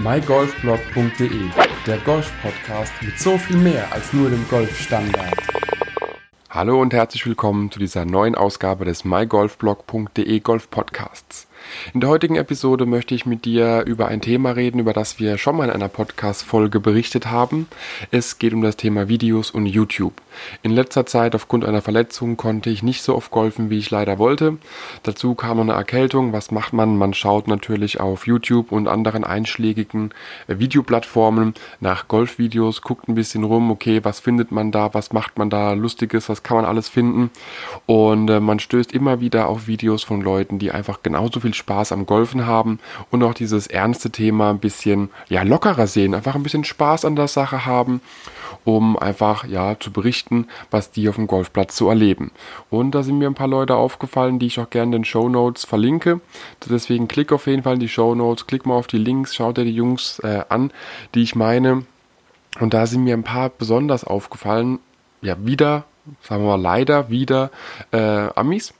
mygolfblog.de, der Golf-Podcast mit so viel mehr als nur dem Golfstandard. Hallo und herzlich willkommen zu dieser neuen Ausgabe des mygolfblog.de Golf Podcasts. In der heutigen Episode möchte ich mit dir über ein Thema reden, über das wir schon mal in einer Podcast-Folge berichtet haben. Es geht um das Thema Videos und YouTube. In letzter Zeit aufgrund einer Verletzung konnte ich nicht so oft golfen, wie ich leider wollte. Dazu kam noch eine Erkältung. Was macht man? Man schaut natürlich auf YouTube und anderen einschlägigen Videoplattformen nach Golfvideos, guckt ein bisschen rum, okay, was findet man da, was macht man da Lustiges, was kann man alles finden. Und äh, man stößt immer wieder auf Videos von Leuten, die einfach genauso viel Spaß am Golfen haben und auch dieses ernste Thema ein bisschen ja, lockerer sehen, einfach ein bisschen Spaß an der Sache haben, um einfach ja zu berichten, was die auf dem Golfplatz zu erleben. Und da sind mir ein paar Leute aufgefallen, die ich auch gerne in den Show Notes verlinke. Deswegen klick auf jeden Fall in die Show Notes, klick mal auf die Links, schau dir die Jungs äh, an, die ich meine. Und da sind mir ein paar besonders aufgefallen. Ja, wieder, sagen wir mal leider, wieder äh, Amis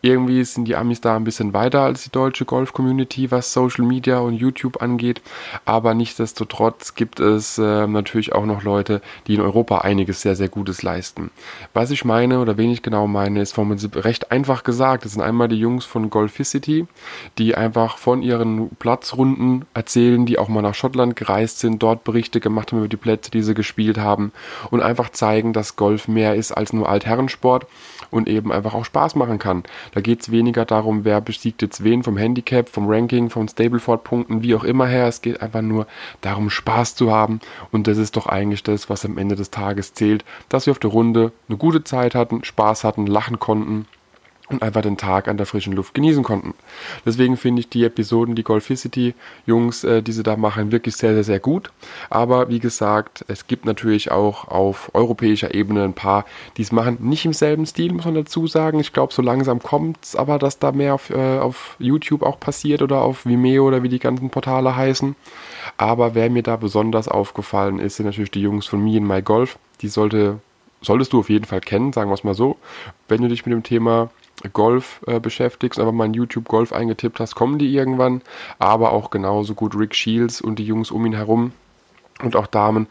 irgendwie sind die Amis da ein bisschen weiter als die deutsche Golf-Community, was Social Media und YouTube angeht. Aber nichtsdestotrotz gibt es äh, natürlich auch noch Leute, die in Europa einiges sehr, sehr Gutes leisten. Was ich meine oder wen ich genau meine, ist vom Prinzip recht einfach gesagt. Das sind einmal die Jungs von Golficity, die einfach von ihren Platzrunden erzählen, die auch mal nach Schottland gereist sind, dort Berichte gemacht haben über die Plätze, die sie gespielt haben und einfach zeigen, dass Golf mehr ist als nur Altherrensport und eben einfach auch Spaß machen kann. Da geht es weniger darum, wer besiegt jetzt wen vom Handicap, vom Ranking, von Stableford-Punkten, wie auch immer her. Es geht einfach nur darum, Spaß zu haben. Und das ist doch eigentlich das, was am Ende des Tages zählt, dass wir auf der Runde eine gute Zeit hatten, Spaß hatten, lachen konnten und einfach den Tag an der frischen Luft genießen konnten. Deswegen finde ich die Episoden, die Golficity Jungs, äh, die sie da machen, wirklich sehr, sehr, sehr gut. Aber wie gesagt, es gibt natürlich auch auf europäischer Ebene ein paar, die es machen. Nicht im selben Stil, muss man dazu sagen. Ich glaube, so langsam kommt es aber, dass da mehr auf, äh, auf YouTube auch passiert oder auf Vimeo oder wie die ganzen Portale heißen. Aber wer mir da besonders aufgefallen ist, sind natürlich die Jungs von Me in My Golf. Die sollte, solltest du auf jeden Fall kennen, sagen wir es mal so. Wenn du dich mit dem Thema Golf äh, beschäftigst, einfach mal in YouTube Golf eingetippt hast, kommen die irgendwann. Aber auch genauso gut Rick Shields und die Jungs um ihn herum und auch Damen.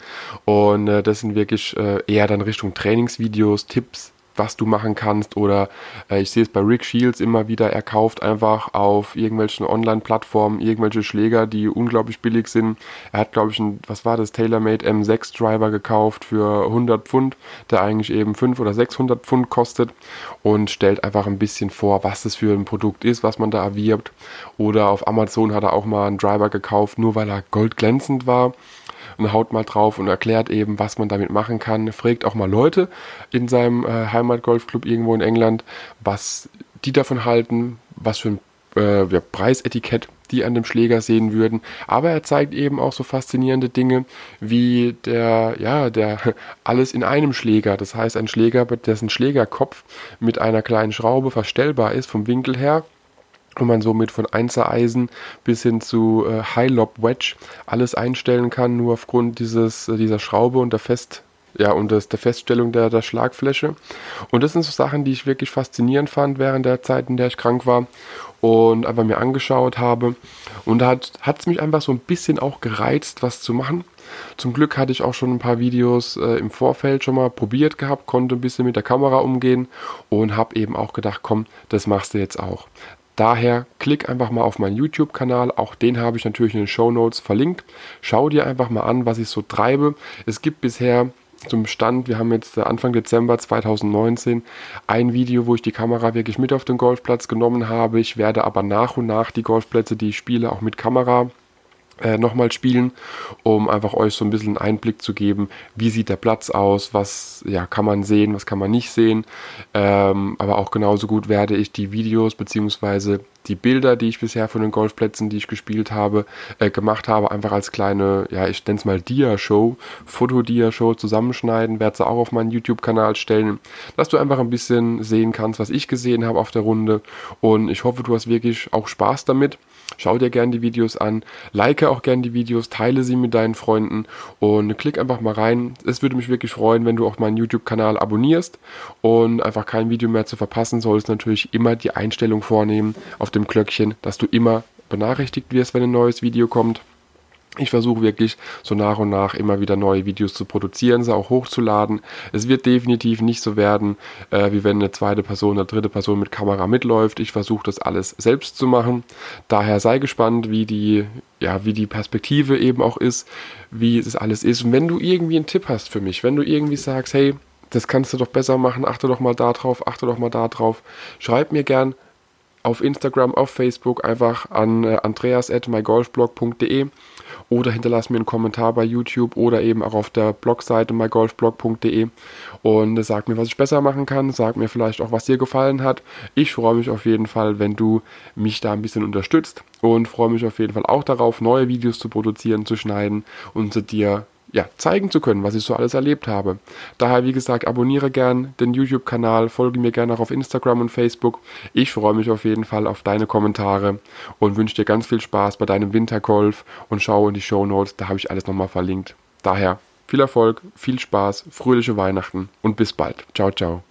Und äh, das sind wirklich äh, eher dann Richtung Trainingsvideos, Tipps, was du machen kannst. Oder äh, ich sehe es bei Rick Shields immer wieder, er kauft einfach auf irgendwelchen Online-Plattformen irgendwelche Schläger, die unglaublich billig sind. Er hat, glaube ich, ein, was war das, TaylorMade M6 Driver gekauft für 100 Pfund, der eigentlich eben 500 oder 600 Pfund kostet und stellt einfach ein bisschen vor, was das für ein Produkt ist, was man da erwirbt. Oder auf Amazon hat er auch mal einen Driver gekauft, nur weil er goldglänzend war und haut mal drauf und erklärt eben, was man damit machen kann. Fragt auch mal Leute in seinem äh, Heimatgolfclub irgendwo in England, was die davon halten, was für ein äh, ja, Preisetikett die an dem Schläger sehen würden. Aber er zeigt eben auch so faszinierende Dinge wie der, ja, der alles in einem Schläger. Das heißt, ein Schläger, dessen Schlägerkopf mit einer kleinen Schraube verstellbar ist vom Winkel her und man somit von Einzereisen bis hin zu äh, High Lob Wedge alles einstellen kann, nur aufgrund dieses, äh, dieser Schraube und der Fest, ja, und das, der Feststellung der, der Schlagfläche. Und das sind so Sachen, die ich wirklich faszinierend fand während der Zeit, in der ich krank war und einfach mir angeschaut habe. Und da hat es mich einfach so ein bisschen auch gereizt, was zu machen. Zum Glück hatte ich auch schon ein paar Videos äh, im Vorfeld schon mal probiert gehabt, konnte ein bisschen mit der Kamera umgehen und habe eben auch gedacht, komm, das machst du jetzt auch. Daher klick einfach mal auf meinen YouTube-Kanal, auch den habe ich natürlich in den Show Notes verlinkt. Schau dir einfach mal an, was ich so treibe. Es gibt bisher zum Stand, wir haben jetzt Anfang Dezember 2019 ein Video, wo ich die Kamera wirklich mit auf den Golfplatz genommen habe. Ich werde aber nach und nach die Golfplätze, die ich spiele, auch mit Kamera äh, nochmal spielen, um einfach euch so ein bisschen Einblick zu geben, wie sieht der Platz aus, was ja, kann man sehen, was kann man nicht sehen. Ähm, aber auch genauso gut werde ich die Videos bzw. die Bilder, die ich bisher von den Golfplätzen, die ich gespielt habe, äh, gemacht habe, einfach als kleine, ja, ich nenne es mal Dia-Show, Foto-Dia-Show zusammenschneiden, werde sie auch auf meinen YouTube-Kanal stellen, dass du einfach ein bisschen sehen kannst, was ich gesehen habe auf der Runde. Und ich hoffe, du hast wirklich auch Spaß damit. Schau dir gerne die Videos an, like auch gerne die Videos, teile sie mit deinen Freunden und klick einfach mal rein. Es würde mich wirklich freuen, wenn du auch meinen YouTube-Kanal abonnierst und einfach kein Video mehr zu verpassen, solltest natürlich immer die Einstellung vornehmen auf dem Glöckchen, dass du immer benachrichtigt wirst, wenn ein neues Video kommt. Ich versuche wirklich so nach und nach immer wieder neue Videos zu produzieren, sie auch hochzuladen. Es wird definitiv nicht so werden, äh, wie wenn eine zweite Person, eine dritte Person mit Kamera mitläuft. Ich versuche das alles selbst zu machen. Daher sei gespannt, wie die, ja, wie die Perspektive eben auch ist, wie es alles ist. Und wenn du irgendwie einen Tipp hast für mich, wenn du irgendwie sagst, hey, das kannst du doch besser machen, achte doch mal da drauf, achte doch mal da drauf, schreib mir gern auf Instagram, auf Facebook einfach an äh, andreas.mygolfblog.de oder hinterlass mir einen Kommentar bei YouTube oder eben auch auf der Blogseite mygolfblog.de und sag mir, was ich besser machen kann, sag mir vielleicht auch, was dir gefallen hat. Ich freue mich auf jeden Fall, wenn du mich da ein bisschen unterstützt und freue mich auf jeden Fall auch darauf, neue Videos zu produzieren, zu schneiden und sie dir ja, zeigen zu können, was ich so alles erlebt habe. Daher, wie gesagt, abonniere gern den YouTube-Kanal, folge mir gerne auch auf Instagram und Facebook. Ich freue mich auf jeden Fall auf deine Kommentare und wünsche dir ganz viel Spaß bei deinem Wintergolf und schau in die Show Notes, da habe ich alles nochmal verlinkt. Daher viel Erfolg, viel Spaß, fröhliche Weihnachten und bis bald. Ciao, ciao.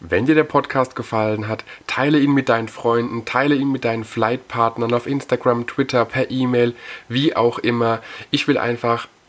Wenn dir der Podcast gefallen hat, teile ihn mit deinen Freunden, teile ihn mit deinen Flightpartnern auf Instagram, Twitter, per E-Mail, wie auch immer. Ich will einfach